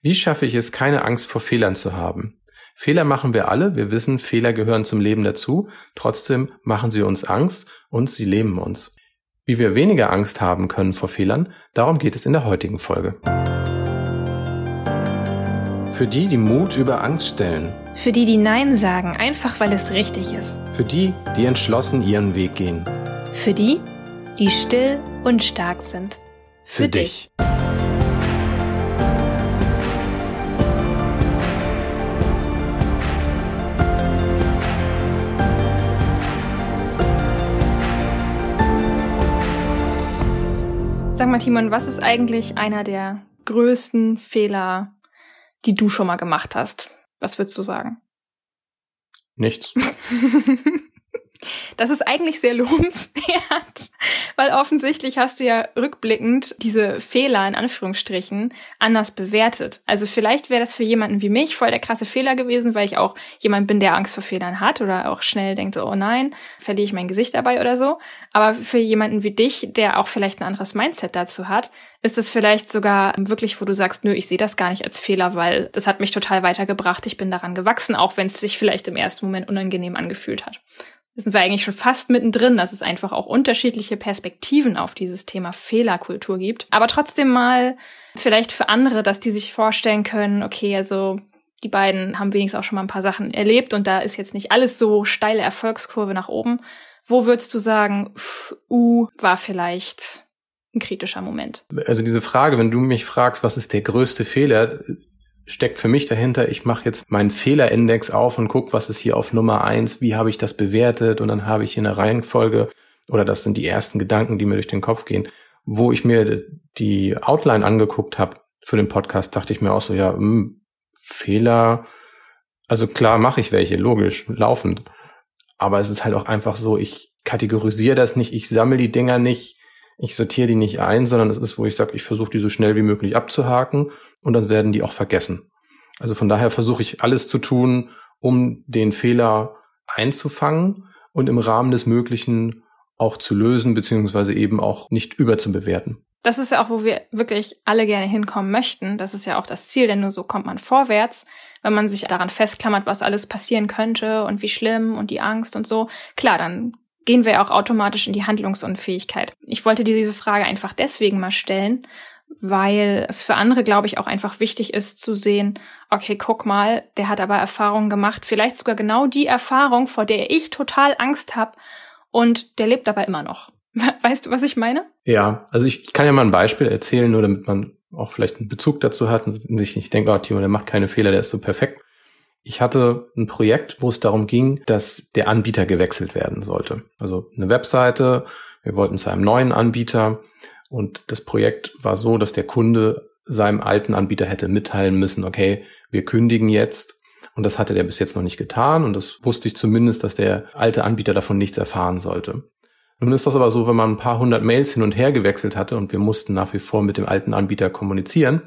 Wie schaffe ich es, keine Angst vor Fehlern zu haben? Fehler machen wir alle. Wir wissen, Fehler gehören zum Leben dazu. Trotzdem machen sie uns Angst und sie leben uns. Wie wir weniger Angst haben können vor Fehlern, darum geht es in der heutigen Folge. Für die, die Mut über Angst stellen. Für die, die Nein sagen, einfach weil es richtig ist. Für die, die entschlossen ihren Weg gehen. Für die, die still und stark sind. Für, Für dich. dich. Sag mal, Timon, was ist eigentlich einer der größten Fehler, die du schon mal gemacht hast? Was würdest du sagen? Nichts. Das ist eigentlich sehr lobenswert, weil offensichtlich hast du ja rückblickend diese Fehler in Anführungsstrichen anders bewertet. Also vielleicht wäre das für jemanden wie mich voll der krasse Fehler gewesen, weil ich auch jemand bin, der Angst vor Fehlern hat oder auch schnell denkt, oh nein, verliere ich mein Gesicht dabei oder so. Aber für jemanden wie dich, der auch vielleicht ein anderes Mindset dazu hat, ist es vielleicht sogar wirklich, wo du sagst, nö, ich sehe das gar nicht als Fehler, weil das hat mich total weitergebracht. Ich bin daran gewachsen, auch wenn es sich vielleicht im ersten Moment unangenehm angefühlt hat sind wir eigentlich schon fast mittendrin, dass es einfach auch unterschiedliche Perspektiven auf dieses Thema Fehlerkultur gibt. Aber trotzdem mal vielleicht für andere, dass die sich vorstellen können, okay, also die beiden haben wenigstens auch schon mal ein paar Sachen erlebt und da ist jetzt nicht alles so steile Erfolgskurve nach oben. Wo würdest du sagen, pff, uh, war vielleicht ein kritischer Moment? Also diese Frage, wenn du mich fragst, was ist der größte Fehler, steckt für mich dahinter, ich mache jetzt meinen Fehlerindex auf und gucke, was ist hier auf Nummer eins, wie habe ich das bewertet und dann habe ich hier eine Reihenfolge oder das sind die ersten Gedanken, die mir durch den Kopf gehen. Wo ich mir die Outline angeguckt habe für den Podcast, dachte ich mir auch so, ja, mh, hm, Fehler, also klar mache ich welche, logisch, laufend. Aber es ist halt auch einfach so, ich kategorisiere das nicht, ich sammle die Dinger nicht, ich sortiere die nicht ein, sondern es ist, wo ich sage, ich versuche die so schnell wie möglich abzuhaken und dann werden die auch vergessen. Also von daher versuche ich alles zu tun, um den Fehler einzufangen und im Rahmen des Möglichen auch zu lösen, beziehungsweise eben auch nicht überzubewerten. Das ist ja auch, wo wir wirklich alle gerne hinkommen möchten. Das ist ja auch das Ziel, denn nur so kommt man vorwärts, wenn man sich daran festklammert, was alles passieren könnte und wie schlimm und die Angst und so. Klar, dann gehen wir auch automatisch in die Handlungsunfähigkeit. Ich wollte dir diese Frage einfach deswegen mal stellen, weil es für andere, glaube ich, auch einfach wichtig ist zu sehen, okay, guck mal, der hat aber Erfahrungen gemacht, vielleicht sogar genau die Erfahrung, vor der ich total Angst habe und der lebt aber immer noch. Weißt du, was ich meine? Ja, also ich kann ja mal ein Beispiel erzählen, nur damit man auch vielleicht einen Bezug dazu hat und sich nicht denkt, oh, Timo, der macht keine Fehler, der ist so perfekt. Ich hatte ein Projekt, wo es darum ging, dass der Anbieter gewechselt werden sollte. Also eine Webseite, wir wollten zu einem neuen Anbieter und das Projekt war so, dass der Kunde seinem alten Anbieter hätte mitteilen müssen, okay, wir kündigen jetzt. Und das hatte der bis jetzt noch nicht getan. Und das wusste ich zumindest, dass der alte Anbieter davon nichts erfahren sollte. Nun ist das aber so, wenn man ein paar hundert Mails hin und her gewechselt hatte und wir mussten nach wie vor mit dem alten Anbieter kommunizieren,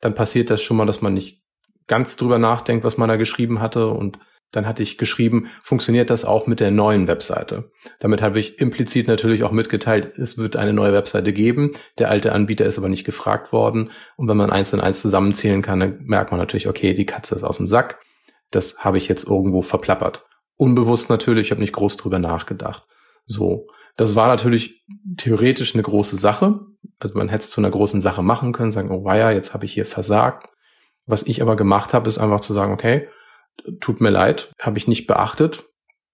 dann passiert das schon mal, dass man nicht ganz drüber nachdenkt, was man da geschrieben hatte und dann hatte ich geschrieben, funktioniert das auch mit der neuen Webseite? Damit habe ich implizit natürlich auch mitgeteilt, es wird eine neue Webseite geben. Der alte Anbieter ist aber nicht gefragt worden. Und wenn man eins und eins zusammenzählen kann, dann merkt man natürlich, okay, die Katze ist aus dem Sack. Das habe ich jetzt irgendwo verplappert. Unbewusst natürlich, ich habe nicht groß drüber nachgedacht. So. Das war natürlich theoretisch eine große Sache. Also man hätte es zu einer großen Sache machen können, sagen, oh weia, jetzt habe ich hier versagt. Was ich aber gemacht habe, ist einfach zu sagen, okay, tut mir leid, habe ich nicht beachtet.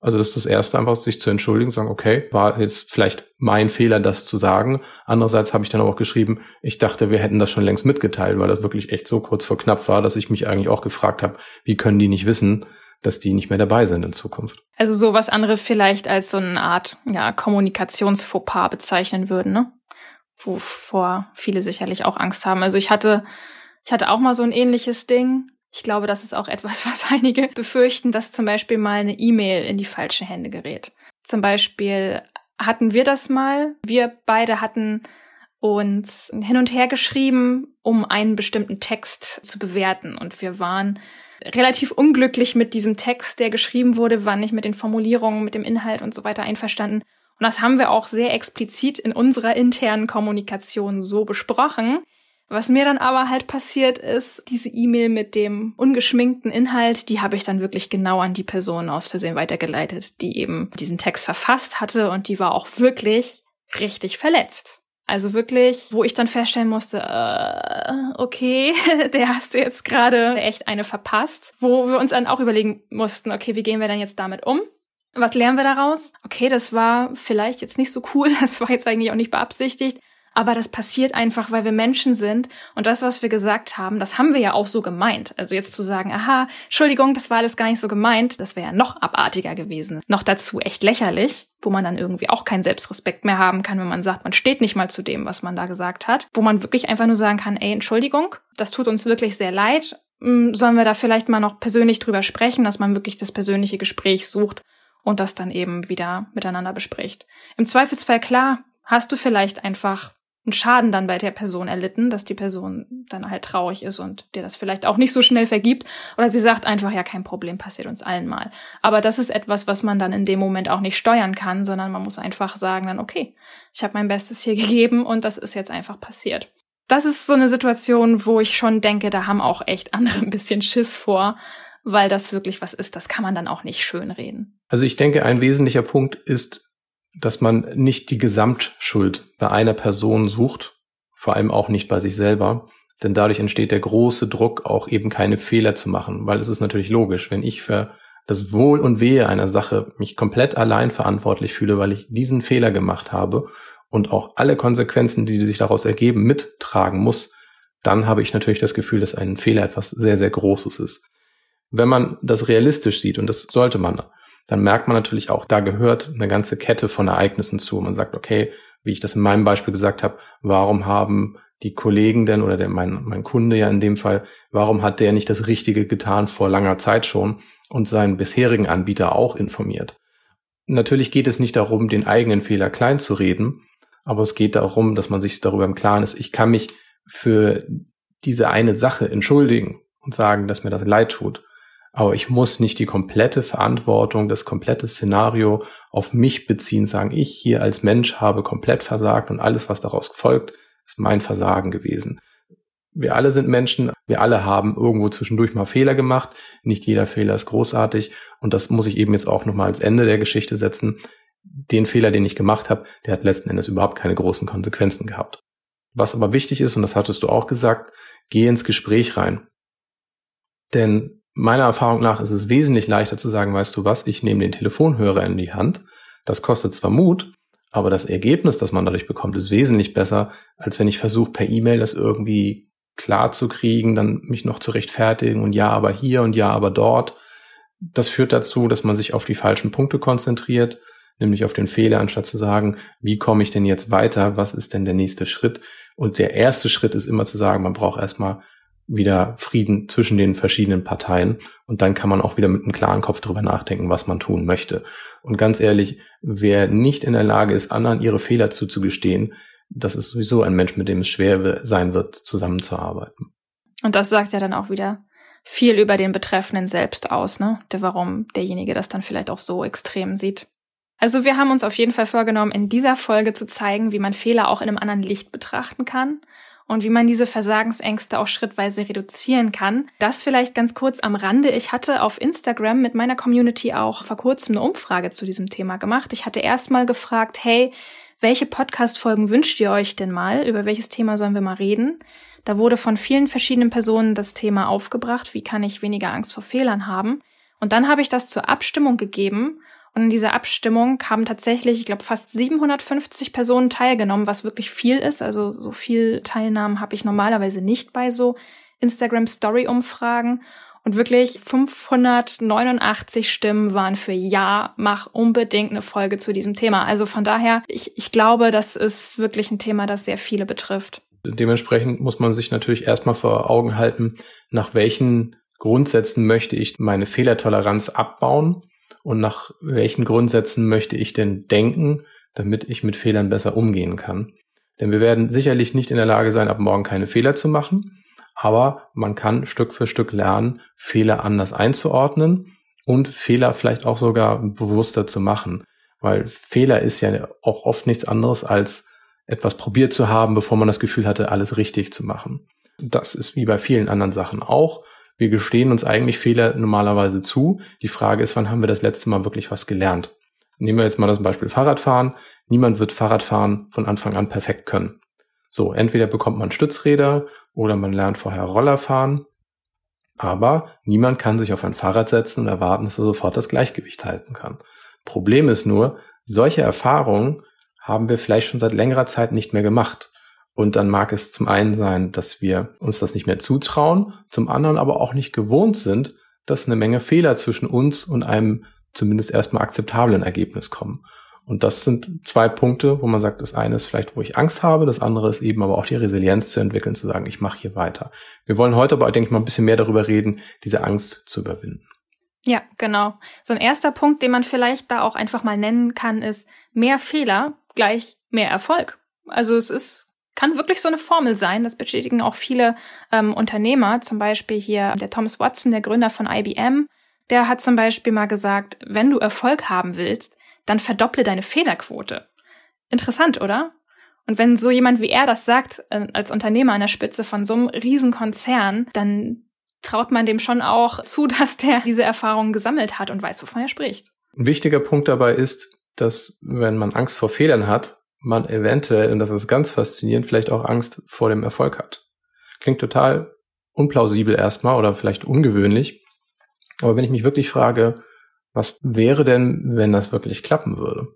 Also das ist das Erste, einfach sich zu entschuldigen, sagen, okay, war jetzt vielleicht mein Fehler, das zu sagen. Andererseits habe ich dann auch geschrieben, ich dachte, wir hätten das schon längst mitgeteilt, weil das wirklich echt so kurz vor knapp war, dass ich mich eigentlich auch gefragt habe, wie können die nicht wissen, dass die nicht mehr dabei sind in Zukunft. Also so was andere vielleicht als so eine Art ja, Kommunikationsfauxpas bezeichnen würden, ne? Wovor viele sicherlich auch Angst haben. Also ich hatte, ich hatte auch mal so ein ähnliches Ding ich glaube, das ist auch etwas, was einige befürchten, dass zum Beispiel mal eine E-Mail in die falschen Hände gerät. Zum Beispiel hatten wir das mal. Wir beide hatten uns hin und her geschrieben, um einen bestimmten Text zu bewerten. Und wir waren relativ unglücklich mit diesem Text, der geschrieben wurde, waren nicht mit den Formulierungen, mit dem Inhalt und so weiter einverstanden. Und das haben wir auch sehr explizit in unserer internen Kommunikation so besprochen, Was mir dann aber halt passiert ist, diese E-Mail mit dem ungeschminkten Inhalt, die habe ich dann wirklich genau an die Person aus Versehen weitergeleitet, die eben diesen Text verfasst hatte und die war auch wirklich richtig verletzt. Also wirklich, wo ich dann feststellen musste, äh, okay, der hast du jetzt gerade echt eine verpasst. Wo wir uns dann auch überlegen mussten, okay, wie gehen wir denn jetzt damit um? Was lernen wir daraus? Okay, das war vielleicht jetzt nicht so cool, das war jetzt eigentlich auch nicht beabsichtigt, aber das passiert einfach, weil wir Menschen sind und das, was wir gesagt haben, das haben wir ja auch so gemeint. Also jetzt zu sagen, aha, Entschuldigung, das war alles gar nicht so gemeint, das wäre ja noch abartiger gewesen. Noch dazu echt lächerlich, wo man dann irgendwie auch keinen Selbstrespekt mehr haben kann, wenn man sagt, man steht nicht mal zu dem, was man da gesagt hat. Wo man wirklich einfach nur sagen kann, ey, Entschuldigung, das tut uns wirklich sehr leid. Hm, sollen wir da vielleicht mal noch persönlich drüber sprechen, dass man wirklich das persönliche Gespräch sucht und das dann eben wieder miteinander bespricht. Im Zweifelsfall klar, hast du vielleicht einfach einen Schaden dann bei der Person erlitten, dass die Person dann halt traurig ist und dir das vielleicht auch nicht so schnell vergibt. Oder sie sagt einfach, ja, kein Problem, passiert uns allen mal. Aber das ist etwas, was man dann in dem Moment auch nicht steuern kann, sondern man muss einfach sagen dann, okay, ich habe mein Bestes hier gegeben und das ist jetzt einfach passiert. Das ist so eine Situation, wo ich schon denke, da haben auch echt andere ein bisschen Schiss vor, weil das wirklich was ist, das kann man dann auch nicht schönreden. Also ich denke, ein wesentlicher Punkt ist, dass man nicht die Gesamtschuld bei einer Person sucht, vor allem auch nicht bei sich selber, denn dadurch entsteht der große Druck, auch eben keine Fehler zu machen, weil es ist natürlich logisch, wenn ich für das Wohl und Wehe einer Sache mich komplett allein verantwortlich fühle, weil ich diesen Fehler gemacht habe und auch alle Konsequenzen, die sich daraus ergeben, mittragen muss, dann habe ich natürlich das Gefühl, dass ein Fehler etwas sehr, sehr Großes ist. Wenn man das realistisch sieht, und das sollte man, dann merkt man natürlich auch, da gehört eine ganze Kette von Ereignissen zu. Man sagt, okay, wie ich das in meinem Beispiel gesagt habe, warum haben die Kollegen denn oder der, mein, mein Kunde ja in dem Fall, warum hat der nicht das Richtige getan vor langer Zeit schon und seinen bisherigen Anbieter auch informiert? Natürlich geht es nicht darum, den eigenen Fehler klein zu reden, aber es geht darum, dass man sich darüber im Klaren ist, ich kann mich für diese eine Sache entschuldigen und sagen, dass mir das leid tut. Aber ich muss nicht die komplette Verantwortung, das komplette Szenario auf mich beziehen, sagen, ich hier als Mensch habe komplett versagt und alles, was daraus folgt, ist mein Versagen gewesen. Wir alle sind Menschen, wir alle haben irgendwo zwischendurch mal Fehler gemacht. Nicht jeder Fehler ist großartig und das muss ich eben jetzt auch nochmal als Ende der Geschichte setzen. Den Fehler, den ich gemacht habe, der hat letzten Endes überhaupt keine großen Konsequenzen gehabt. Was aber wichtig ist, und das hattest du auch gesagt, geh ins Gespräch rein. Denn meiner Erfahrung nach ist es wesentlich leichter zu sagen, weißt du was, ich nehme den Telefonhörer in die Hand. Das kostet zwar Mut, aber das Ergebnis, das man dadurch bekommt, ist wesentlich besser, als wenn ich versuche, per E-Mail das irgendwie klar zu kriegen, dann mich noch zu rechtfertigen und ja, aber hier und ja, aber dort. Das führt dazu, dass man sich auf die falschen Punkte konzentriert, nämlich auf den Fehler, anstatt zu sagen, wie komme ich denn jetzt weiter? Was ist denn der nächste Schritt? Und der erste Schritt ist immer zu sagen, man braucht erstmal wieder Frieden zwischen den verschiedenen Parteien und dann kann man auch wieder mit einem klaren Kopf drüber nachdenken, was man tun möchte. Und ganz ehrlich, wer nicht in der Lage ist, anderen ihre Fehler zuzugestehen, das ist sowieso ein Mensch, mit dem es schwer sein wird, zusammenzuarbeiten. Und das sagt ja dann auch wieder viel über den Betreffenden selbst aus, ne? Der, warum derjenige das dann vielleicht auch so extrem sieht. Also wir haben uns auf jeden Fall vorgenommen, in dieser Folge zu zeigen, wie man Fehler auch in einem anderen Licht betrachten kann und wie man diese Versagensängste auch schrittweise reduzieren kann. Das vielleicht ganz kurz am Rande. Ich hatte auf Instagram mit meiner Community auch vor kurzem eine Umfrage zu diesem Thema gemacht. Ich hatte erstmal gefragt, hey, welche Podcast-Folgen wünscht ihr euch denn mal? Über welches Thema sollen wir mal reden? Da wurde von vielen verschiedenen Personen das Thema aufgebracht. Wie kann ich weniger Angst vor Fehlern haben? Und dann habe ich das zur Abstimmung gegeben und in dieser Abstimmung haben tatsächlich, ich glaube, fast 750 Personen teilgenommen, was wirklich viel ist. Also so viel Teilnahmen habe ich normalerweise nicht bei so Instagram Story Umfragen. Und wirklich 589 Stimmen waren für Ja, mach unbedingt eine Folge zu diesem Thema. Also von daher, ich, ich glaube, das ist wirklich ein Thema, das sehr viele betrifft. Dementsprechend muss man sich natürlich erstmal vor Augen halten, nach welchen Grundsätzen möchte ich meine Fehlertoleranz abbauen und nach welchen Grundsätzen möchte ich denn denken, damit ich mit Fehlern besser umgehen kann. Denn wir werden sicherlich nicht in der Lage sein, ab morgen keine Fehler zu machen, aber man kann Stück für Stück lernen, Fehler anders einzuordnen und Fehler vielleicht auch sogar bewusster zu machen. Weil Fehler ist ja auch oft nichts anderes als etwas probiert zu haben, bevor man das Gefühl hatte, alles richtig zu machen. Das ist wie bei vielen anderen Sachen auch. Wir gestehen uns eigentlich Fehler normalerweise zu. Die Frage ist, wann haben wir das letzte Mal wirklich was gelernt? Nehmen wir jetzt mal das Beispiel Fahrradfahren. Niemand wird Fahrradfahren von Anfang an perfekt können. So, entweder bekommt man Stützräder oder man lernt vorher Roller fahren. Aber niemand kann sich auf ein Fahrrad setzen und erwarten, dass er sofort das Gleichgewicht halten kann. Problem ist nur, solche Erfahrungen haben wir vielleicht schon seit längerer Zeit nicht mehr gemacht. Und dann mag es zum einen sein, dass wir uns das nicht mehr zutrauen, zum anderen aber auch nicht gewohnt sind, dass eine Menge Fehler zwischen uns und einem zumindest erstmal akzeptablen Ergebnis kommen. Und das sind zwei Punkte, wo man sagt, das eine ist vielleicht, wo ich Angst habe, das andere ist eben aber auch die Resilienz zu entwickeln, zu sagen, ich mache hier weiter. Wir wollen heute aber, denke ich mal, ein bisschen mehr darüber reden, diese Angst zu überwinden. Ja, genau. So ein erster Punkt, den man vielleicht da auch einfach mal nennen kann, ist mehr Fehler gleich mehr Erfolg. Also es ist, kann wirklich so eine Formel sein. Das bestätigen auch viele ähm, Unternehmer. Zum Beispiel hier der Thomas Watson, der Gründer von IBM. Der hat zum Beispiel mal gesagt, wenn du Erfolg haben willst, dann verdopple deine Fehlerquote. Interessant, oder? Und wenn so jemand wie er das sagt, äh, als Unternehmer an der Spitze von so einem Riesenkonzern, dann traut man dem schon auch zu, dass der diese Erfahrungen gesammelt hat und weiß, wovon er spricht. Ein wichtiger Punkt dabei ist, dass wenn man Angst vor Fehlern hat, man eventuell, und das ist ganz faszinierend, vielleicht auch Angst vor dem Erfolg hat. Klingt total unplausibel erstmal oder vielleicht ungewöhnlich. Aber wenn ich mich wirklich frage, was wäre denn, wenn das wirklich klappen würde?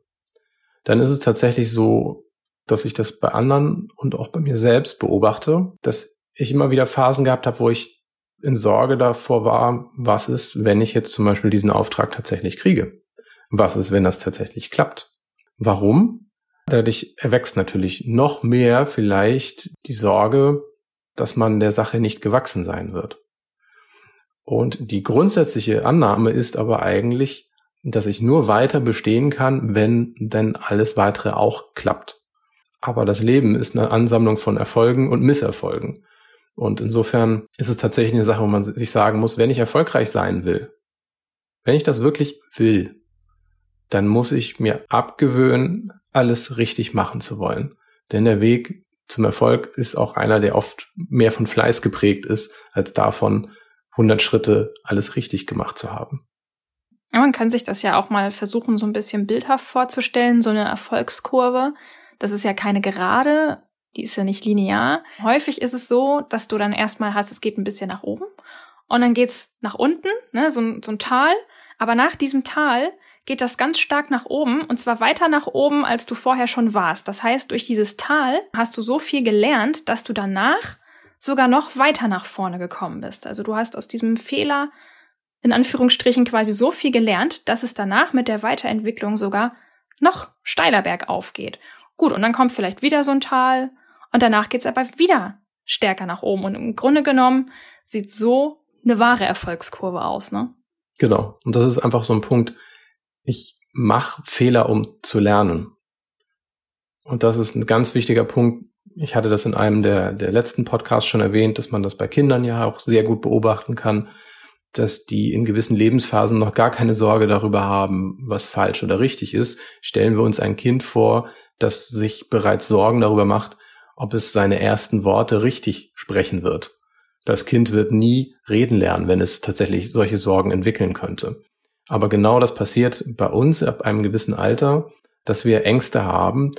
Dann ist es tatsächlich so, dass ich das bei anderen und auch bei mir selbst beobachte, dass ich immer wieder Phasen gehabt habe, wo ich in Sorge davor war, was ist, wenn ich jetzt zum Beispiel diesen Auftrag tatsächlich kriege? Was ist, wenn das tatsächlich klappt? Warum? Dadurch erwächst natürlich noch mehr vielleicht die Sorge, dass man der Sache nicht gewachsen sein wird. Und die grundsätzliche Annahme ist aber eigentlich, dass ich nur weiter bestehen kann, wenn denn alles weitere auch klappt. Aber das Leben ist eine Ansammlung von Erfolgen und Misserfolgen. Und insofern ist es tatsächlich eine Sache, wo man sich sagen muss, wenn ich erfolgreich sein will, wenn ich das wirklich will, dann muss ich mir abgewöhnen, alles richtig machen zu wollen. Denn der Weg zum Erfolg ist auch einer, der oft mehr von Fleiß geprägt ist, als davon, 100 Schritte alles richtig gemacht zu haben. Man kann sich das ja auch mal versuchen, so ein bisschen bildhaft vorzustellen, so eine Erfolgskurve. Das ist ja keine gerade, die ist ja nicht linear. Häufig ist es so, dass du dann erstmal hast, es geht ein bisschen nach oben und dann geht's nach unten, ne, so, so ein Tal. Aber nach diesem Tal geht das ganz stark nach oben und zwar weiter nach oben, als du vorher schon warst. Das heißt, durch dieses Tal hast du so viel gelernt, dass du danach sogar noch weiter nach vorne gekommen bist. Also du hast aus diesem Fehler in Anführungsstrichen quasi so viel gelernt, dass es danach mit der Weiterentwicklung sogar noch steiler bergauf geht. Gut, und dann kommt vielleicht wieder so ein Tal und danach geht's aber wieder stärker nach oben. Und im Grunde genommen sieht so eine wahre Erfolgskurve aus, ne? Genau. Und das ist einfach so ein Punkt. Ich mache Fehler, um zu lernen. Und das ist ein ganz wichtiger Punkt, ich hatte das in einem der, der letzten Podcasts schon erwähnt, dass man das bei Kindern ja auch sehr gut beobachten kann, dass die in gewissen Lebensphasen noch gar keine Sorge darüber haben, was falsch oder richtig ist. Stellen wir uns ein Kind vor, das sich bereits Sorgen darüber macht, ob es seine ersten Worte richtig sprechen wird. Das Kind wird nie reden lernen, wenn es tatsächlich solche Sorgen entwickeln könnte. Aber genau das passiert bei uns ab einem gewissen Alter, dass wir Ängste haben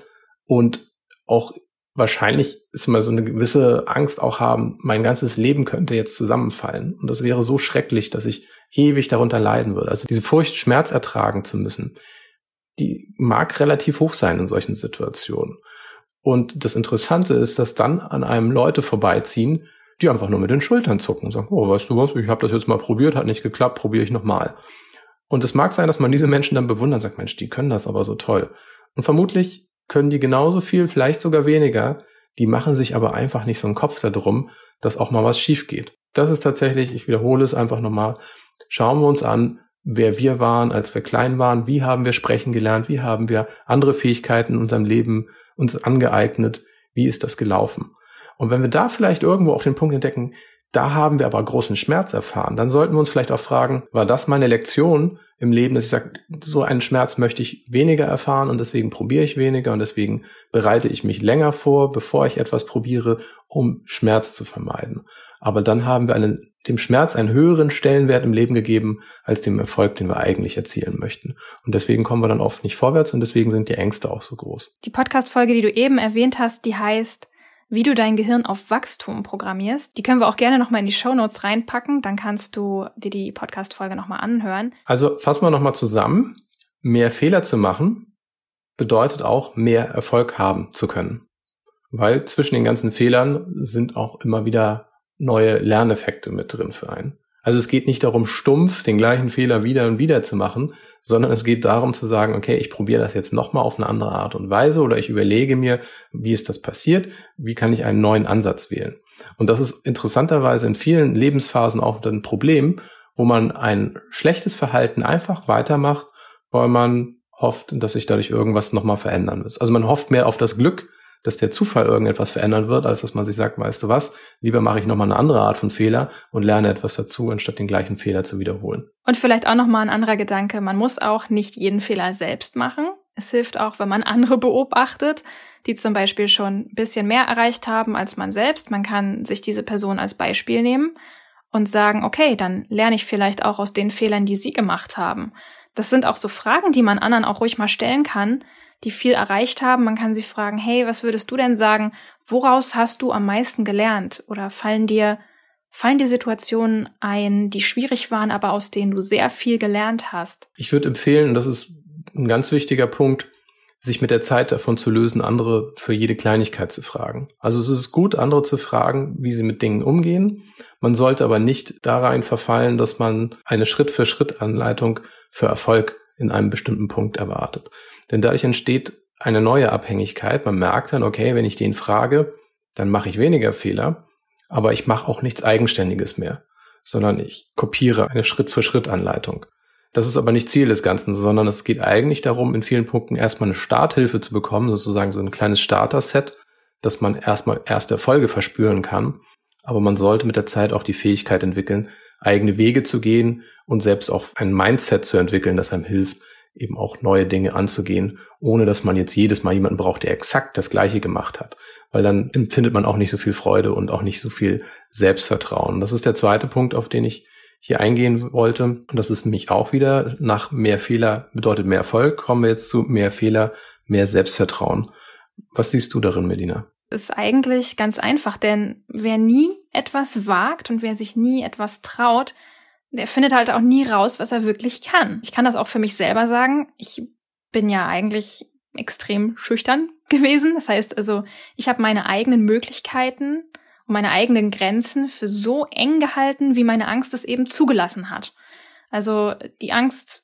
und auch wahrscheinlich ist mal so eine gewisse Angst auch haben, mein ganzes Leben könnte jetzt zusammenfallen. Und das wäre so schrecklich, dass ich ewig darunter leiden würde. Also diese Furcht, Schmerz ertragen zu müssen, die mag relativ hoch sein in solchen Situationen. Und das Interessante ist, dass dann an einem Leute vorbeiziehen, die einfach nur mit den Schultern zucken und sagen, oh, weißt du was, ich habe das jetzt mal probiert, hat nicht geklappt, probiere ich nochmal. Und es mag sein, dass man diese Menschen dann bewundert und sagt, Mensch, die können das aber so toll. Und vermutlich können die genauso viel, vielleicht sogar weniger. Die machen sich aber einfach nicht so einen Kopf darum, dass auch mal was schief geht. Das ist tatsächlich, ich wiederhole es einfach nochmal, schauen wir uns an, wer wir waren, als wir klein waren, wie haben wir sprechen gelernt, wie haben wir andere Fähigkeiten in unserem Leben uns angeeignet, wie ist das gelaufen. Und wenn wir da vielleicht irgendwo auch den Punkt entdecken, da haben wir aber großen Schmerz erfahren, dann sollten wir uns vielleicht auch fragen, war das meine Lektion im Leben, dass ich sage, so einen Schmerz möchte ich weniger erfahren und deswegen probiere ich weniger und deswegen bereite ich mich länger vor, bevor ich etwas probiere, um Schmerz zu vermeiden. Aber dann haben wir einen, dem Schmerz einen höheren Stellenwert im Leben gegeben als dem Erfolg, den wir eigentlich erzielen möchten. Und deswegen kommen wir dann oft nicht vorwärts und deswegen sind die Ängste auch so groß. Die Podcast-Folge, die du eben erwähnt hast, die heißt wie du dein Gehirn auf Wachstum programmierst. Die können wir auch gerne nochmal in die Show Notes reinpacken. Dann kannst du dir die Podcast-Folge nochmal anhören. Also fassen wir nochmal zusammen. Mehr Fehler zu machen bedeutet auch mehr Erfolg haben zu können. Weil zwischen den ganzen Fehlern sind auch immer wieder neue Lerneffekte mit drin für einen. Also es geht nicht darum, stumpf den gleichen Fehler wieder und wieder zu machen, sondern es geht darum zu sagen, okay, ich probiere das jetzt nochmal auf eine andere Art und Weise oder ich überlege mir, wie ist das passiert, wie kann ich einen neuen Ansatz wählen. Und das ist interessanterweise in vielen Lebensphasen auch ein Problem, wo man ein schlechtes Verhalten einfach weitermacht, weil man hofft, dass sich dadurch irgendwas nochmal verändern muss. Also man hofft mehr auf das Glück, dass der Zufall irgendetwas verändern wird, als dass man sich sagt, weißt du was, lieber mache ich nochmal eine andere Art von Fehler und lerne etwas dazu, anstatt den gleichen Fehler zu wiederholen. Und vielleicht auch nochmal ein anderer Gedanke, man muss auch nicht jeden Fehler selbst machen. Es hilft auch, wenn man andere beobachtet, die zum Beispiel schon ein bisschen mehr erreicht haben als man selbst. Man kann sich diese Person als Beispiel nehmen und sagen, okay, dann lerne ich vielleicht auch aus den Fehlern, die sie gemacht haben. Das sind auch so Fragen, die man anderen auch ruhig mal stellen kann, die viel erreicht haben. Man kann sie fragen, hey, was würdest du denn sagen? Woraus hast du am meisten gelernt? Oder fallen dir, fallen dir Situationen ein, die schwierig waren, aber aus denen du sehr viel gelernt hast? Ich würde empfehlen, und das ist ein ganz wichtiger Punkt, sich mit der Zeit davon zu lösen, andere für jede Kleinigkeit zu fragen. Also es ist gut, andere zu fragen, wie sie mit Dingen umgehen. Man sollte aber nicht da rein verfallen, dass man eine Schritt-für-Schritt-Anleitung für Erfolg in einem bestimmten Punkt erwartet. Denn dadurch entsteht eine neue Abhängigkeit. Man merkt dann, okay, wenn ich den frage, dann mache ich weniger Fehler, aber ich mache auch nichts Eigenständiges mehr, sondern ich kopiere eine Schritt-für-Schritt-Anleitung. Das ist aber nicht Ziel des Ganzen, sondern es geht eigentlich darum, in vielen Punkten erstmal eine Starthilfe zu bekommen, sozusagen so ein kleines Starter-Set, dass man erstmal erste Erfolge verspüren kann. Aber man sollte mit der Zeit auch die Fähigkeit entwickeln, eigene Wege zu gehen und selbst auch ein Mindset zu entwickeln, das einem hilft, eben auch neue Dinge anzugehen, ohne dass man jetzt jedes Mal jemanden braucht, der exakt das Gleiche gemacht hat. Weil dann empfindet man auch nicht so viel Freude und auch nicht so viel Selbstvertrauen. Das ist der zweite Punkt, auf den ich hier eingehen wollte. Und das ist mich auch wieder nach mehr Fehler bedeutet mehr Erfolg. Kommen wir jetzt zu mehr Fehler, mehr Selbstvertrauen. Was siehst du darin, Melina? ist eigentlich ganz einfach, denn wer nie etwas wagt und wer sich nie etwas traut, der findet halt auch nie raus, was er wirklich kann. Ich kann das auch für mich selber sagen. Ich bin ja eigentlich extrem schüchtern gewesen. Das heißt also, ich habe meine eigenen Möglichkeiten und meine eigenen Grenzen für so eng gehalten, wie meine Angst es eben zugelassen hat. Also die Angst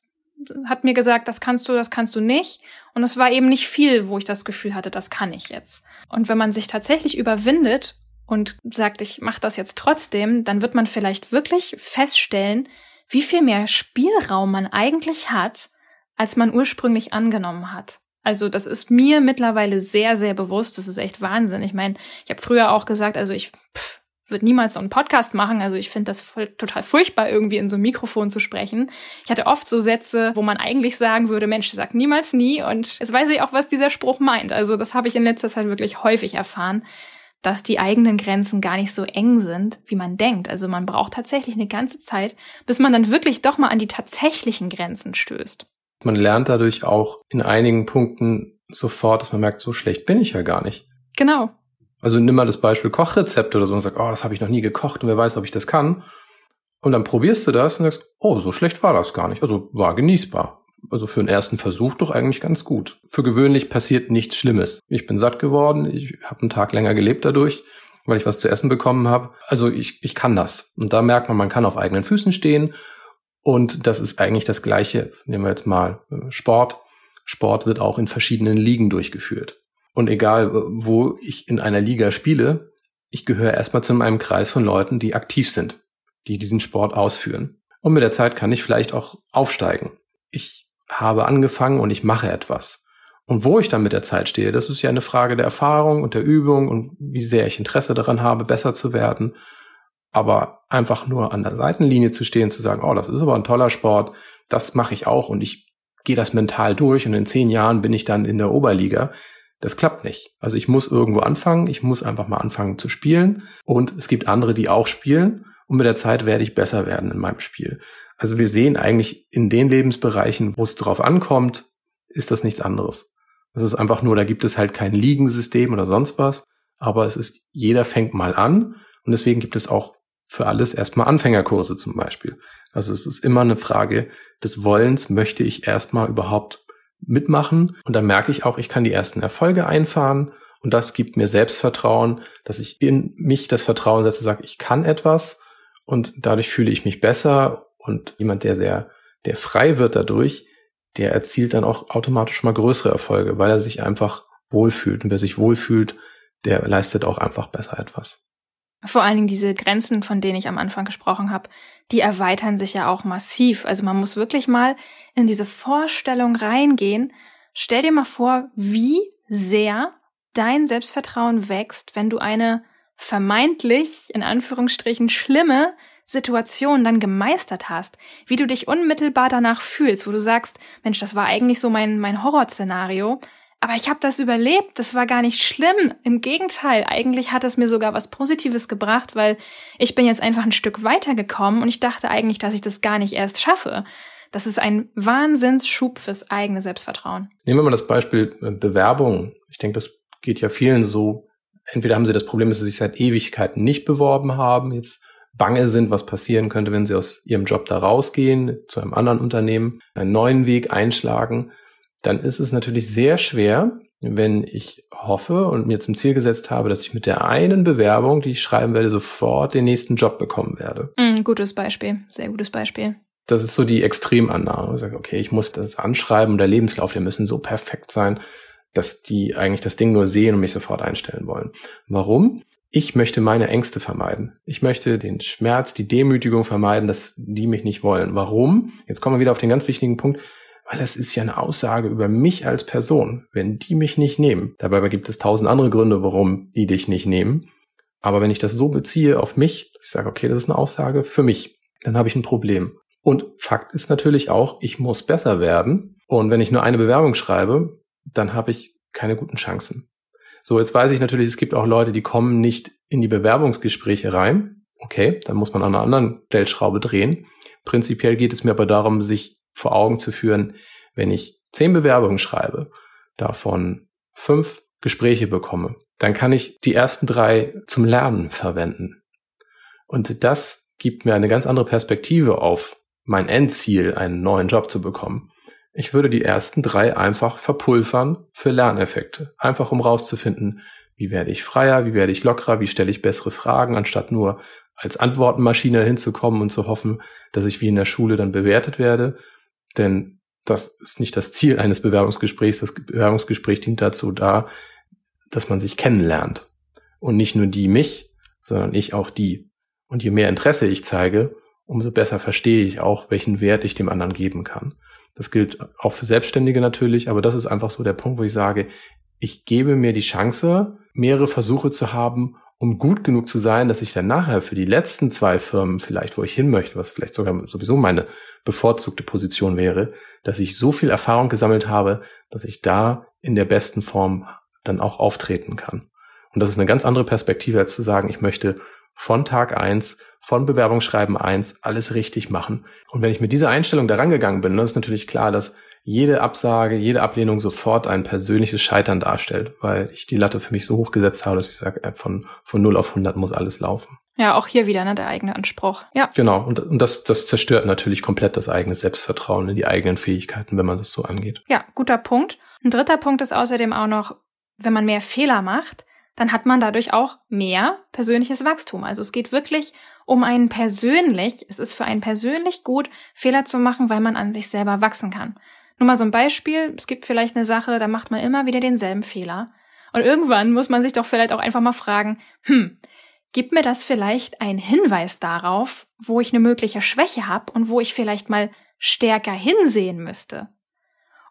hat mir gesagt, das kannst du, das kannst du nicht. Und es war eben nicht viel, wo ich das Gefühl hatte, das kann ich jetzt. Und wenn man sich tatsächlich überwindet und sagt, ich mache das jetzt trotzdem, dann wird man vielleicht wirklich feststellen, wie viel mehr Spielraum man eigentlich hat, als man ursprünglich angenommen hat. Also das ist mir mittlerweile sehr, sehr bewusst. Das ist echt Wahnsinn. Ich meine, ich habe früher auch gesagt, also ich pff, würde niemals so einen Podcast machen. Also ich finde das voll, total furchtbar, irgendwie in so ein Mikrofon zu sprechen. Ich hatte oft so Sätze, wo man eigentlich sagen würde, Mensch, sag niemals nie. Und jetzt weiß ich auch, was dieser Spruch meint. Also das habe ich in letzter Zeit wirklich häufig erfahren dass die eigenen Grenzen gar nicht so eng sind, wie man denkt. Also man braucht tatsächlich eine ganze Zeit, bis man dann wirklich doch mal an die tatsächlichen Grenzen stößt. Man lernt dadurch auch in einigen Punkten sofort, dass man merkt, so schlecht bin ich ja gar nicht. Genau. Also nimm mal das Beispiel Kochrezepte oder so und sag, oh, das habe ich noch nie gekocht und wer weiß, ob ich das kann. Und dann probierst du das und sagst, oh, so schlecht war das gar nicht. Also war genießbar also für den ersten Versuch doch eigentlich ganz gut. Für gewöhnlich passiert nichts Schlimmes. Ich bin satt geworden, ich habe einen Tag länger gelebt dadurch, weil ich was zu essen bekommen habe. Also ich, ich kann das. Und da merkt man, man kann auf eigenen Füßen stehen. Und das ist eigentlich das Gleiche. Nehmen wir jetzt mal äh, Sport. Sport wird auch in verschiedenen Ligen durchgeführt. Und egal, äh, wo ich in einer Liga spiele, ich gehöre erstmal zu einem Kreis von Leuten, die aktiv sind, die diesen Sport ausführen. Und mit der Zeit kann ich vielleicht auch aufsteigen. Ich habe angefangen und ich mache etwas. Und wo ich dann mit der Zeit stehe, das ist ja eine Frage der Erfahrung und der Übung und wie sehr ich Interesse daran habe, besser zu werden. Aber einfach nur an der Seitenlinie zu stehen, zu sagen, oh, das ist aber ein toller Sport, das mache ich auch und ich gehe das mental durch und in zehn Jahren bin ich dann in der Oberliga. Das klappt nicht. Also ich muss irgendwo anfangen, ich muss einfach mal anfangen zu spielen und es gibt andere, die auch spielen und mit der Zeit werde ich besser werden in meinem Spiel. Also wir sehen eigentlich in den Lebensbereichen, wo es drauf ankommt, ist das nichts anderes. Es ist einfach nur, da gibt es halt kein Liegensystem oder sonst was, aber es ist, jeder fängt mal an und deswegen gibt es auch für alles erstmal Anfängerkurse zum Beispiel. Also es ist immer eine Frage des Wollens, möchte ich erstmal überhaupt mitmachen und dann merke ich auch, ich kann die ersten Erfolge einfahren und das gibt mir Selbstvertrauen, dass ich in mich das Vertrauen setze, sage, ich kann etwas und dadurch fühle ich mich besser und jemand, der sehr, der frei wird dadurch, der erzielt dann auch automatisch mal größere Erfolge, weil er sich einfach wohlfühlt. Und wer sich wohlfühlt, der leistet auch einfach besser etwas. Vor allen Dingen diese Grenzen, von denen ich am Anfang gesprochen habe, die erweitern sich ja auch massiv. Also man muss wirklich mal in diese Vorstellung reingehen. Stell dir mal vor, wie sehr dein Selbstvertrauen wächst, wenn du eine vermeintlich, in Anführungsstrichen, schlimme Situation dann gemeistert hast, wie du dich unmittelbar danach fühlst, wo du sagst, Mensch, das war eigentlich so mein, mein Horrorszenario, aber ich habe das überlebt, das war gar nicht schlimm. Im Gegenteil, eigentlich hat es mir sogar was Positives gebracht, weil ich bin jetzt einfach ein Stück weitergekommen und ich dachte eigentlich, dass ich das gar nicht erst schaffe. Das ist ein Wahnsinnsschub fürs eigene Selbstvertrauen. Nehmen wir mal das Beispiel äh, Bewerbung. Ich denke, das geht ja vielen so. Entweder haben sie das Problem, dass sie sich seit Ewigkeiten nicht beworben haben, jetzt bange sind, was passieren könnte, wenn sie aus ihrem Job da rausgehen, zu einem anderen Unternehmen, einen neuen Weg einschlagen dann ist es natürlich sehr schwer, wenn ich hoffe und mir zum Ziel gesetzt habe, dass ich mit der einen Bewerbung, die ich schreiben werde, sofort den nächsten Job bekommen werde. Mm, gutes Beispiel, sehr gutes Beispiel. Das ist so die Extremannahme. Ich sage, okay, ich muss das anschreiben und der Lebenslauf, der müssen so perfekt sein, dass die eigentlich das Ding nur sehen und mich sofort einstellen wollen. Warum? Ich möchte meine Ängste vermeiden. Ich möchte den Schmerz, die Demütigung vermeiden, dass die mich nicht wollen. Warum? Jetzt kommen wir wieder auf den ganz wichtigen Punkt weil es ist ja eine Aussage über mich als Person, wenn die mich nicht nehmen. Dabei gibt es tausend andere Gründe, warum die dich nicht nehmen. Aber wenn ich das so beziehe auf mich, ich sage, okay, das ist eine Aussage für mich, dann habe ich ein Problem. Und Fakt ist natürlich auch, ich muss besser werden. Und wenn ich nur eine Bewerbung schreibe, dann habe ich keine guten Chancen. So, jetzt weiß ich natürlich, es gibt auch Leute, die kommen nicht in die Bewerbungsgespräche rein. Okay, dann muss man an einer anderen Stellschraube drehen. Prinzipiell geht es mir aber darum, sich vor Augen zu führen, wenn ich zehn Bewerbungen schreibe, davon fünf Gespräche bekomme, dann kann ich die ersten drei zum Lernen verwenden. Und das gibt mir eine ganz andere Perspektive auf mein Endziel, einen neuen Job zu bekommen. Ich würde die ersten drei einfach verpulvern für Lerneffekte. Einfach um rauszufinden, wie werde ich freier, wie werde ich lockerer, wie stelle ich bessere Fragen, anstatt nur als Antwortenmaschine hinzukommen und zu hoffen, dass ich wie in der Schule dann bewertet werde, denn das ist nicht das Ziel eines Bewerbungsgesprächs. Das Bewerbungsgespräch dient dazu da, dass man sich kennenlernt. Und nicht nur die mich, sondern ich auch die. Und je mehr Interesse ich zeige, umso besser verstehe ich auch, welchen Wert ich dem anderen geben kann. Das gilt auch für Selbstständige natürlich, aber das ist einfach so der Punkt, wo ich sage, ich gebe mir die Chance, mehrere Versuche zu haben, um gut genug zu sein, dass ich dann nachher für die letzten zwei Firmen vielleicht, wo ich hin möchte, was vielleicht sogar sowieso meine bevorzugte Position wäre, dass ich so viel Erfahrung gesammelt habe, dass ich da in der besten Form dann auch auftreten kann. Und das ist eine ganz andere Perspektive, als zu sagen, ich möchte von Tag eins, von Bewerbungsschreiben eins alles richtig machen. Und wenn ich mit dieser Einstellung da rangegangen bin, dann ist natürlich klar, dass jede Absage, jede Ablehnung sofort ein persönliches Scheitern darstellt, weil ich die Latte für mich so hoch gesetzt habe, dass ich sage, äh, von, von 0 auf 100 muss alles laufen. Ja, auch hier wieder ne, der eigene Anspruch. Ja. Genau, und, und das, das zerstört natürlich komplett das eigene Selbstvertrauen in die eigenen Fähigkeiten, wenn man das so angeht. Ja, guter Punkt. Ein dritter Punkt ist außerdem auch noch, wenn man mehr Fehler macht, dann hat man dadurch auch mehr persönliches Wachstum. Also es geht wirklich um einen persönlich, es ist für einen persönlich gut, Fehler zu machen, weil man an sich selber wachsen kann. Nur mal so ein Beispiel, es gibt vielleicht eine Sache, da macht man immer wieder denselben Fehler. Und irgendwann muss man sich doch vielleicht auch einfach mal fragen, hm, gibt mir das vielleicht einen Hinweis darauf, wo ich eine mögliche Schwäche habe und wo ich vielleicht mal stärker hinsehen müsste?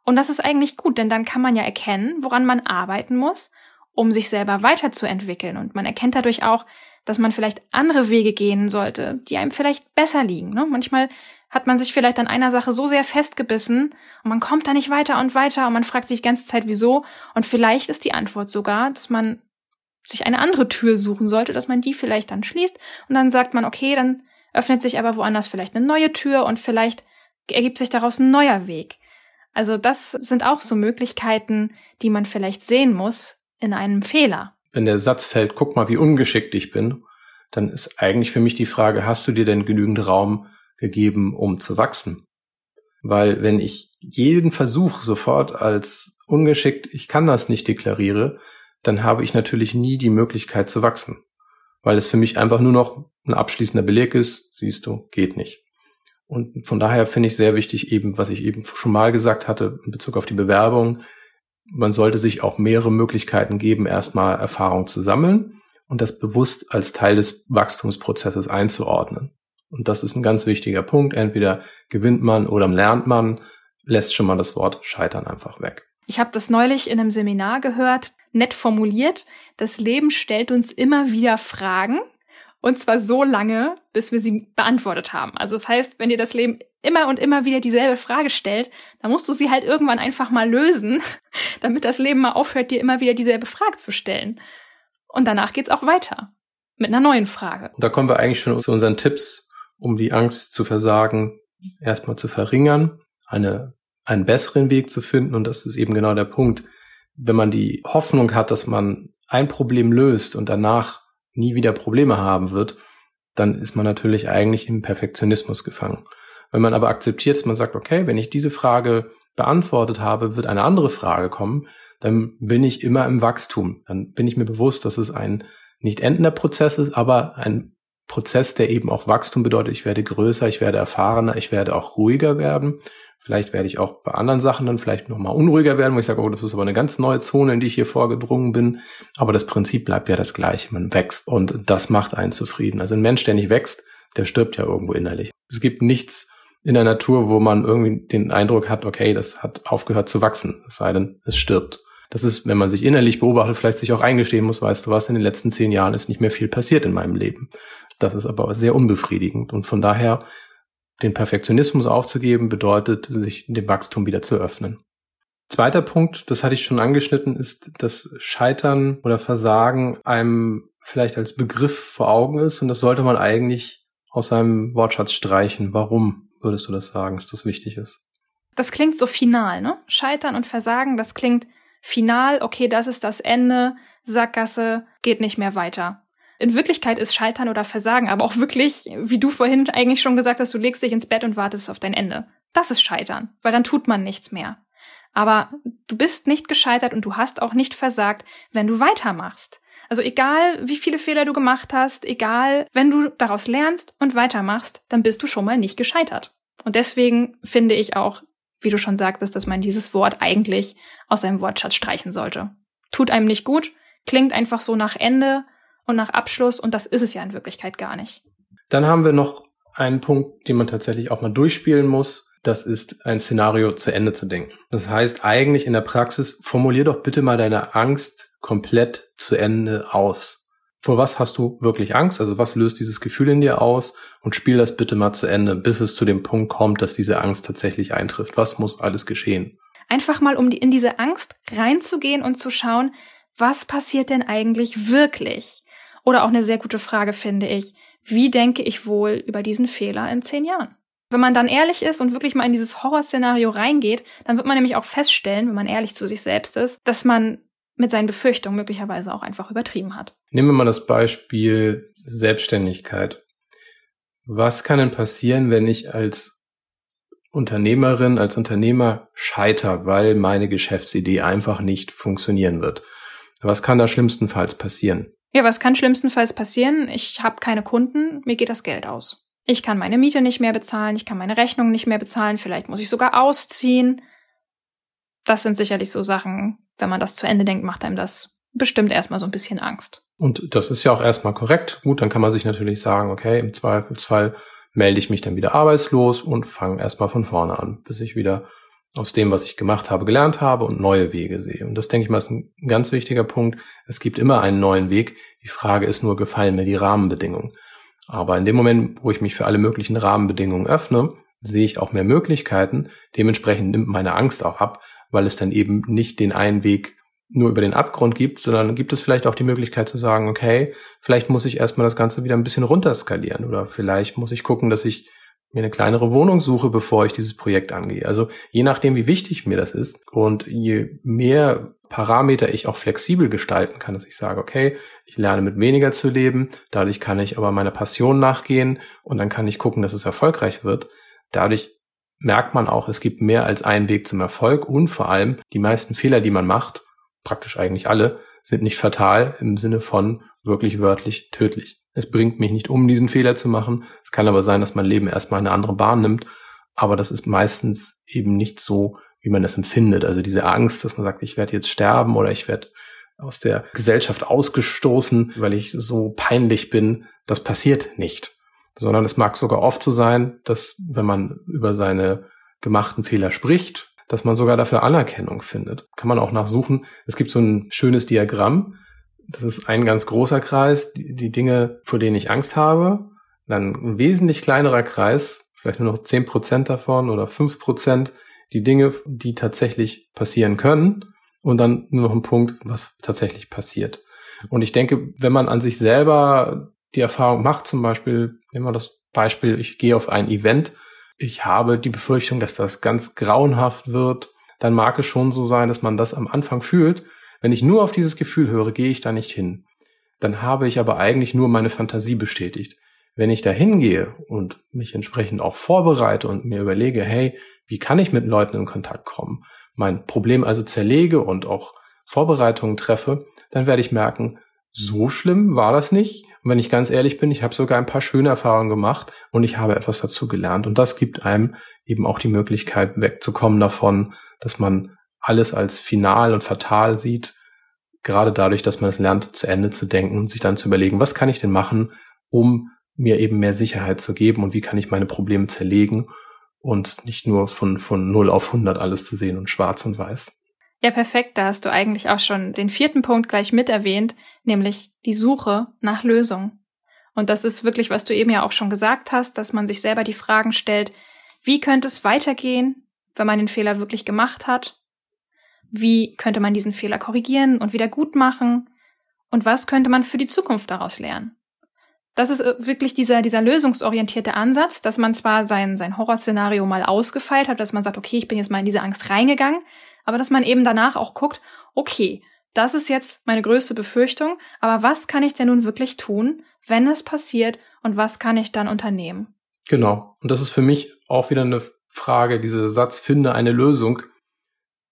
Und das ist eigentlich gut, denn dann kann man ja erkennen, woran man arbeiten muss, um sich selber weiterzuentwickeln. Und man erkennt dadurch auch, dass man vielleicht andere Wege gehen sollte, die einem vielleicht besser liegen. Ne? Manchmal hat man sich vielleicht an einer Sache so sehr festgebissen und man kommt da nicht weiter und weiter und man fragt sich die ganze Zeit, wieso. Und vielleicht ist die Antwort sogar, dass man sich eine andere Tür suchen sollte, dass man die vielleicht dann schließt und dann sagt man, okay, dann öffnet sich aber woanders vielleicht eine neue Tür und vielleicht ergibt sich daraus ein neuer Weg. Also das sind auch so Möglichkeiten, die man vielleicht sehen muss in einem Fehler. Wenn der Satz fällt, guck mal, wie ungeschickt ich bin, dann ist eigentlich für mich die Frage, hast du dir denn genügend Raum gegeben, um zu wachsen? Weil wenn ich jeden Versuch sofort als ungeschickt, ich kann das nicht deklariere, dann habe ich natürlich nie die Möglichkeit zu wachsen. Weil es für mich einfach nur noch ein abschließender Beleg ist, siehst du, geht nicht. Und von daher finde ich sehr wichtig eben, was ich eben schon mal gesagt hatte in Bezug auf die Bewerbung, man sollte sich auch mehrere Möglichkeiten geben, erstmal Erfahrung zu sammeln und das bewusst als Teil des Wachstumsprozesses einzuordnen. Und das ist ein ganz wichtiger Punkt. Entweder gewinnt man oder lernt man, lässt schon mal das Wort Scheitern einfach weg. Ich habe das neulich in einem Seminar gehört, nett formuliert. Das Leben stellt uns immer wieder Fragen. Und zwar so lange, bis wir sie beantwortet haben. Also das heißt, wenn dir das Leben immer und immer wieder dieselbe Frage stellt, dann musst du sie halt irgendwann einfach mal lösen, damit das Leben mal aufhört, dir immer wieder dieselbe Frage zu stellen. Und danach geht's auch weiter. Mit einer neuen Frage. Da kommen wir eigentlich schon zu unseren Tipps, um die Angst zu versagen, erstmal zu verringern, eine, einen besseren Weg zu finden. Und das ist eben genau der Punkt. Wenn man die Hoffnung hat, dass man ein Problem löst und danach nie wieder Probleme haben wird, dann ist man natürlich eigentlich im Perfektionismus gefangen. Wenn man aber akzeptiert, dass man sagt, okay, wenn ich diese Frage beantwortet habe, wird eine andere Frage kommen, dann bin ich immer im Wachstum. Dann bin ich mir bewusst, dass es ein nicht endender Prozess ist, aber ein Prozess, der eben auch Wachstum bedeutet. Ich werde größer, ich werde erfahrener, ich werde auch ruhiger werden. Vielleicht werde ich auch bei anderen Sachen dann vielleicht nochmal unruhiger werden, wo ich sage, oh, das ist aber eine ganz neue Zone, in die ich hier vorgedrungen bin. Aber das Prinzip bleibt ja das gleiche. Man wächst und das macht einen zufrieden. Also ein Mensch, der nicht wächst, der stirbt ja irgendwo innerlich. Es gibt nichts, in der Natur, wo man irgendwie den Eindruck hat, okay, das hat aufgehört zu wachsen, es sei denn, es stirbt. Das ist, wenn man sich innerlich beobachtet, vielleicht sich auch eingestehen muss, weißt du was, in den letzten zehn Jahren ist nicht mehr viel passiert in meinem Leben. Das ist aber sehr unbefriedigend und von daher den Perfektionismus aufzugeben, bedeutet, sich dem Wachstum wieder zu öffnen. Zweiter Punkt, das hatte ich schon angeschnitten, ist, dass Scheitern oder Versagen einem vielleicht als Begriff vor Augen ist und das sollte man eigentlich aus seinem Wortschatz streichen. Warum? würdest du das sagen, dass das wichtig ist? Das klingt so final, ne? Scheitern und Versagen, das klingt final, okay, das ist das Ende, Sackgasse, geht nicht mehr weiter. In Wirklichkeit ist Scheitern oder Versagen aber auch wirklich, wie du vorhin eigentlich schon gesagt hast, du legst dich ins Bett und wartest auf dein Ende. Das ist Scheitern, weil dann tut man nichts mehr. Aber du bist nicht gescheitert und du hast auch nicht versagt, wenn du weitermachst. Also egal, wie viele Fehler du gemacht hast, egal, wenn du daraus lernst und weitermachst, dann bist du schon mal nicht gescheitert. Und deswegen finde ich auch, wie du schon sagtest, dass man dieses Wort eigentlich aus seinem Wortschatz streichen sollte. Tut einem nicht gut, klingt einfach so nach Ende und nach Abschluss und das ist es ja in Wirklichkeit gar nicht. Dann haben wir noch einen Punkt, den man tatsächlich auch mal durchspielen muss. Das ist ein Szenario zu Ende zu denken. Das heißt eigentlich in der Praxis, formulier doch bitte mal deine Angst komplett zu Ende aus. Vor was hast du wirklich Angst? Also was löst dieses Gefühl in dir aus? Und spiel das bitte mal zu Ende, bis es zu dem Punkt kommt, dass diese Angst tatsächlich eintrifft. Was muss alles geschehen? Einfach mal, um in diese Angst reinzugehen und zu schauen, was passiert denn eigentlich wirklich? Oder auch eine sehr gute Frage finde ich, wie denke ich wohl über diesen Fehler in zehn Jahren? Wenn man dann ehrlich ist und wirklich mal in dieses Horrorszenario reingeht, dann wird man nämlich auch feststellen, wenn man ehrlich zu sich selbst ist, dass man mit seinen Befürchtungen möglicherweise auch einfach übertrieben hat. Nehmen wir mal das Beispiel Selbstständigkeit. Was kann denn passieren, wenn ich als Unternehmerin, als Unternehmer scheiter, weil meine Geschäftsidee einfach nicht funktionieren wird? Was kann da schlimmstenfalls passieren? Ja, was kann schlimmstenfalls passieren? Ich habe keine Kunden, mir geht das Geld aus. Ich kann meine Miete nicht mehr bezahlen, ich kann meine Rechnungen nicht mehr bezahlen, vielleicht muss ich sogar ausziehen. Das sind sicherlich so Sachen, wenn man das zu Ende denkt, macht einem das bestimmt erstmal so ein bisschen Angst. Und das ist ja auch erstmal korrekt. Gut, dann kann man sich natürlich sagen, okay, im Zweifelsfall melde ich mich dann wieder arbeitslos und fange erstmal von vorne an, bis ich wieder aus dem, was ich gemacht habe, gelernt habe und neue Wege sehe. Und das, denke ich mal, ist ein ganz wichtiger Punkt. Es gibt immer einen neuen Weg. Die Frage ist nur, gefallen mir die Rahmenbedingungen? Aber in dem Moment, wo ich mich für alle möglichen Rahmenbedingungen öffne, sehe ich auch mehr Möglichkeiten. Dementsprechend nimmt meine Angst auch ab, weil es dann eben nicht den einen Weg nur über den Abgrund gibt, sondern gibt es vielleicht auch die Möglichkeit zu sagen, okay, vielleicht muss ich erstmal das Ganze wieder ein bisschen runterskalieren oder vielleicht muss ich gucken, dass ich mir eine kleinere Wohnung suche, bevor ich dieses Projekt angehe. Also je nachdem, wie wichtig mir das ist und je mehr Parameter ich auch flexibel gestalten kann, dass ich sage, okay, ich lerne mit weniger zu leben, dadurch kann ich aber meiner Passion nachgehen und dann kann ich gucken, dass es erfolgreich wird. Dadurch merkt man auch, es gibt mehr als einen Weg zum Erfolg und vor allem die meisten Fehler, die man macht, praktisch eigentlich alle, sind nicht fatal im Sinne von wirklich wörtlich tödlich. Es bringt mich nicht um, diesen Fehler zu machen. Es kann aber sein, dass mein Leben erstmal eine andere Bahn nimmt. Aber das ist meistens eben nicht so, wie man das empfindet. Also diese Angst, dass man sagt, ich werde jetzt sterben oder ich werde aus der Gesellschaft ausgestoßen, weil ich so peinlich bin, das passiert nicht. Sondern es mag sogar oft so sein, dass wenn man über seine gemachten Fehler spricht, dass man sogar dafür Anerkennung findet. Kann man auch nachsuchen. Es gibt so ein schönes Diagramm, das ist ein ganz großer Kreis, die, die Dinge, vor denen ich Angst habe. Dann ein wesentlich kleinerer Kreis, vielleicht nur noch zehn Prozent davon oder fünf Prozent, die Dinge, die tatsächlich passieren können. Und dann nur noch ein Punkt, was tatsächlich passiert. Und ich denke, wenn man an sich selber die Erfahrung macht, zum Beispiel, nehmen wir das Beispiel, ich gehe auf ein Event, ich habe die Befürchtung, dass das ganz grauenhaft wird, dann mag es schon so sein, dass man das am Anfang fühlt, wenn ich nur auf dieses Gefühl höre, gehe ich da nicht hin. Dann habe ich aber eigentlich nur meine Fantasie bestätigt. Wenn ich da hingehe und mich entsprechend auch vorbereite und mir überlege, hey, wie kann ich mit Leuten in Kontakt kommen, mein Problem also zerlege und auch Vorbereitungen treffe, dann werde ich merken, so schlimm war das nicht. Und wenn ich ganz ehrlich bin, ich habe sogar ein paar schöne Erfahrungen gemacht und ich habe etwas dazu gelernt. Und das gibt einem eben auch die Möglichkeit, wegzukommen davon, dass man alles als final und fatal sieht, gerade dadurch, dass man es lernt, zu Ende zu denken und sich dann zu überlegen, was kann ich denn machen, um mir eben mehr Sicherheit zu geben und wie kann ich meine Probleme zerlegen und nicht nur von, von 0 auf 100 alles zu sehen und schwarz und weiß. Ja, perfekt. Da hast du eigentlich auch schon den vierten Punkt gleich mit erwähnt, nämlich die Suche nach Lösung. Und das ist wirklich, was du eben ja auch schon gesagt hast, dass man sich selber die Fragen stellt, wie könnte es weitergehen, wenn man den Fehler wirklich gemacht hat? Wie könnte man diesen Fehler korrigieren und wieder gut machen? Und was könnte man für die Zukunft daraus lernen? Das ist äh, wirklich dieser, dieser lösungsorientierte Ansatz, dass man zwar sein, sein Horrorszenario mal ausgefeilt hat, dass man sagt, okay, ich bin jetzt mal in diese Angst reingegangen, aber dass man eben danach auch guckt, okay, das ist jetzt meine größte Befürchtung, aber was kann ich denn nun wirklich tun, wenn es passiert und was kann ich dann unternehmen? Genau. Und das ist für mich auch wieder eine Frage, dieser Satz, finde eine Lösung,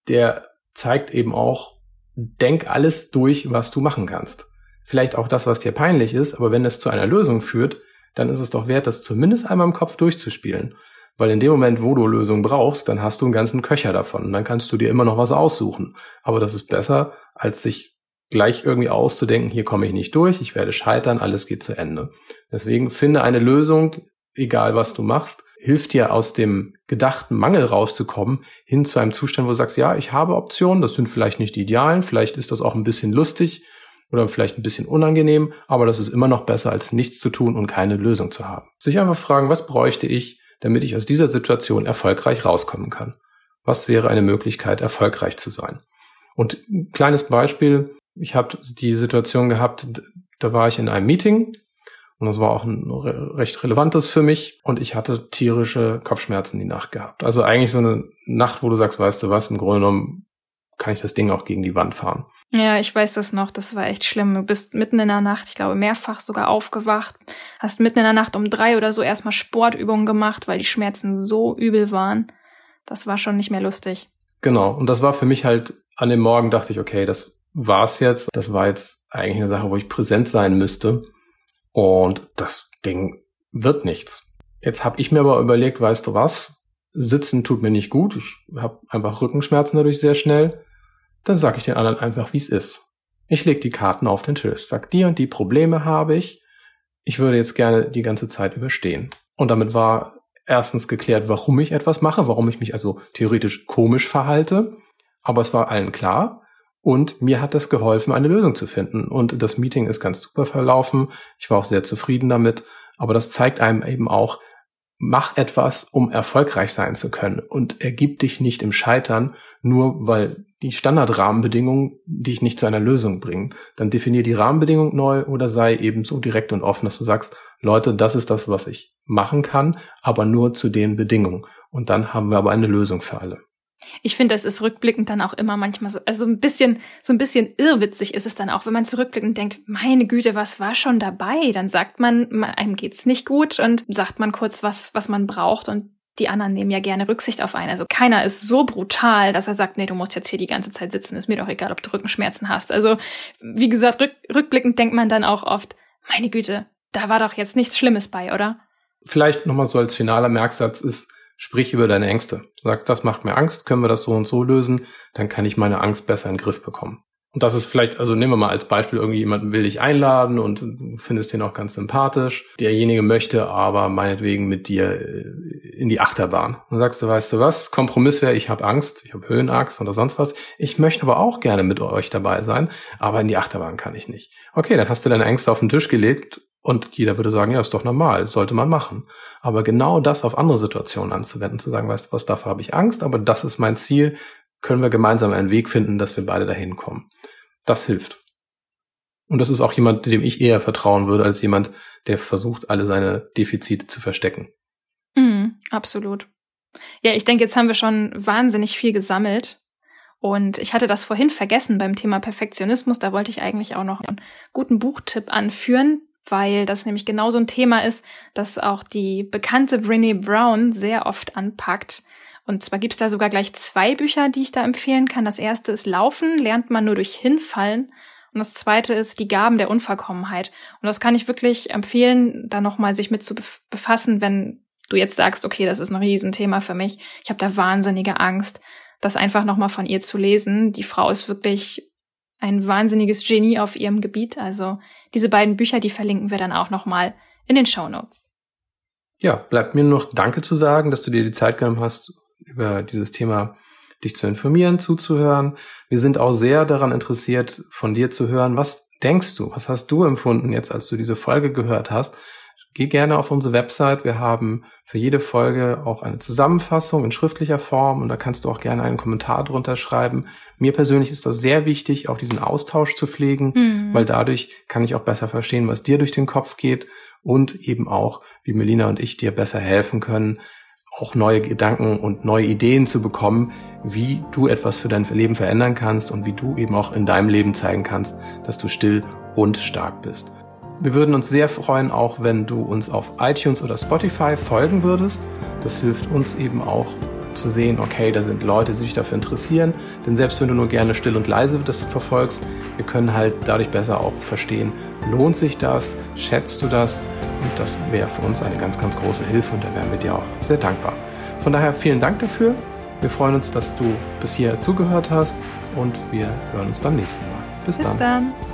der zeigt eben auch, denk alles durch, was du machen kannst. Vielleicht auch das, was dir peinlich ist, aber wenn es zu einer Lösung führt, dann ist es doch wert, das zumindest einmal im Kopf durchzuspielen. Weil in dem Moment, wo du Lösung brauchst, dann hast du einen ganzen Köcher davon. Dann kannst du dir immer noch was aussuchen. Aber das ist besser, als sich gleich irgendwie auszudenken, hier komme ich nicht durch, ich werde scheitern, alles geht zu Ende. Deswegen finde eine Lösung, egal was du machst, hilft dir aus dem gedachten Mangel rauszukommen, hin zu einem Zustand, wo du sagst, ja, ich habe Optionen, das sind vielleicht nicht die idealen, vielleicht ist das auch ein bisschen lustig oder vielleicht ein bisschen unangenehm, aber das ist immer noch besser, als nichts zu tun und keine Lösung zu haben. Sich einfach fragen, was bräuchte ich, damit ich aus dieser Situation erfolgreich rauskommen kann? Was wäre eine Möglichkeit, erfolgreich zu sein? Und ein kleines Beispiel, ich habe die Situation gehabt, da war ich in einem Meeting und das war auch ein recht relevantes für mich. Und ich hatte tierische Kopfschmerzen die Nacht gehabt. Also eigentlich so eine Nacht, wo du sagst, weißt du was, im Grunde genommen kann ich das Ding auch gegen die Wand fahren. Ja, ich weiß das noch. Das war echt schlimm. Du bist mitten in der Nacht, ich glaube, mehrfach sogar aufgewacht. Hast mitten in der Nacht um drei oder so erstmal Sportübungen gemacht, weil die Schmerzen so übel waren. Das war schon nicht mehr lustig. Genau. Und das war für mich halt an dem Morgen dachte ich, okay, das war's jetzt. Das war jetzt eigentlich eine Sache, wo ich präsent sein müsste. Und das Ding wird nichts. Jetzt habe ich mir aber überlegt, weißt du was? Sitzen tut mir nicht gut. Ich habe einfach Rückenschmerzen dadurch sehr schnell. Dann sage ich den anderen einfach, wie es ist. Ich leg die Karten auf den Tisch, sag die und die Probleme habe ich. Ich würde jetzt gerne die ganze Zeit überstehen. Und damit war erstens geklärt, warum ich etwas mache, warum ich mich also theoretisch komisch verhalte. Aber es war allen klar. Und mir hat das geholfen, eine Lösung zu finden. Und das Meeting ist ganz super verlaufen. Ich war auch sehr zufrieden damit. Aber das zeigt einem eben auch, mach etwas, um erfolgreich sein zu können. Und ergib dich nicht im Scheitern, nur weil die Standardrahmenbedingungen dich nicht zu einer Lösung bringen. Dann definier die Rahmenbedingungen neu oder sei eben so direkt und offen, dass du sagst, Leute, das ist das, was ich machen kann, aber nur zu den Bedingungen. Und dann haben wir aber eine Lösung für alle. Ich finde, das ist rückblickend dann auch immer manchmal so, also ein bisschen, so ein bisschen irrwitzig ist es dann auch, wenn man zurückblickt und denkt, meine Güte, was war schon dabei? Dann sagt man, einem geht's nicht gut und sagt man kurz was, was man braucht und die anderen nehmen ja gerne Rücksicht auf einen. Also keiner ist so brutal, dass er sagt, nee, du musst jetzt hier die ganze Zeit sitzen, ist mir doch egal, ob du Rückenschmerzen hast. Also, wie gesagt, rück, rückblickend denkt man dann auch oft, meine Güte, da war doch jetzt nichts Schlimmes bei, oder? Vielleicht nochmal so als finaler Merksatz ist, Sprich über deine Ängste. Sag, das macht mir Angst, können wir das so und so lösen, dann kann ich meine Angst besser in den Griff bekommen. Und das ist vielleicht, also nehmen wir mal als Beispiel, irgendwie jemanden will dich einladen und findest den auch ganz sympathisch. Derjenige möchte aber meinetwegen mit dir äh, in die Achterbahn. Und sagst du, weißt du was, Kompromiss wäre, ich habe Angst, ich habe Höhenangst oder sonst was. Ich möchte aber auch gerne mit euch dabei sein, aber in die Achterbahn kann ich nicht. Okay, dann hast du deine Ängste auf den Tisch gelegt und jeder würde sagen, ja, ist doch normal, sollte man machen. Aber genau das auf andere Situationen anzuwenden, zu sagen, weißt du was, dafür habe ich Angst, aber das ist mein Ziel, können wir gemeinsam einen Weg finden, dass wir beide dahin kommen. Das hilft. Und das ist auch jemand, dem ich eher vertrauen würde, als jemand, der versucht, alle seine Defizite zu verstecken. Mm, absolut. Ja, ich denke, jetzt haben wir schon wahnsinnig viel gesammelt. Und ich hatte das vorhin vergessen beim Thema Perfektionismus. Da wollte ich eigentlich auch noch einen guten Buchtipp anführen, weil das nämlich genau so ein Thema ist, das auch die bekannte Brené Brown sehr oft anpackt. Und zwar gibt's da sogar gleich zwei Bücher, die ich da empfehlen kann. Das erste ist Laufen, lernt man nur durch Hinfallen. Und das zweite ist Die Gaben der Unvollkommenheit. Und das kann ich wirklich empfehlen, da nochmal sich mit zu befassen, wenn du jetzt sagst, okay, das ist ein Riesenthema für mich. Ich habe da wahnsinnige Angst, das einfach nochmal von ihr zu lesen. Die Frau ist wirklich ein wahnsinniges Genie auf ihrem Gebiet. Also diese beiden Bücher, die verlinken wir dann auch nochmal in den Show Notes. Ja, bleibt mir noch Danke zu sagen, dass du dir die Zeit genommen hast, über dieses Thema dich zu informieren, zuzuhören. Wir sind auch sehr daran interessiert, von dir zu hören. Was denkst du? Was hast du empfunden jetzt, als du diese Folge gehört hast? Geh gerne auf unsere Website. Wir haben für jede Folge auch eine Zusammenfassung in schriftlicher Form und da kannst du auch gerne einen Kommentar drunter schreiben. Mir persönlich ist das sehr wichtig, auch diesen Austausch zu pflegen, mhm. weil dadurch kann ich auch besser verstehen, was dir durch den Kopf geht und eben auch, wie Melina und ich dir besser helfen können, auch neue Gedanken und neue Ideen zu bekommen, wie du etwas für dein Leben verändern kannst und wie du eben auch in deinem Leben zeigen kannst, dass du still und stark bist. Wir würden uns sehr freuen, auch wenn du uns auf iTunes oder Spotify folgen würdest. Das hilft uns eben auch zu sehen, okay, da sind Leute, die sich dafür interessieren. Denn selbst wenn du nur gerne still und leise das verfolgst, wir können halt dadurch besser auch verstehen, lohnt sich das, schätzt du das? Und das wäre für uns eine ganz, ganz große Hilfe und da wären wir dir auch sehr dankbar. Von daher vielen Dank dafür. Wir freuen uns, dass du bis hier zugehört hast und wir hören uns beim nächsten Mal. Bis, bis dann. dann.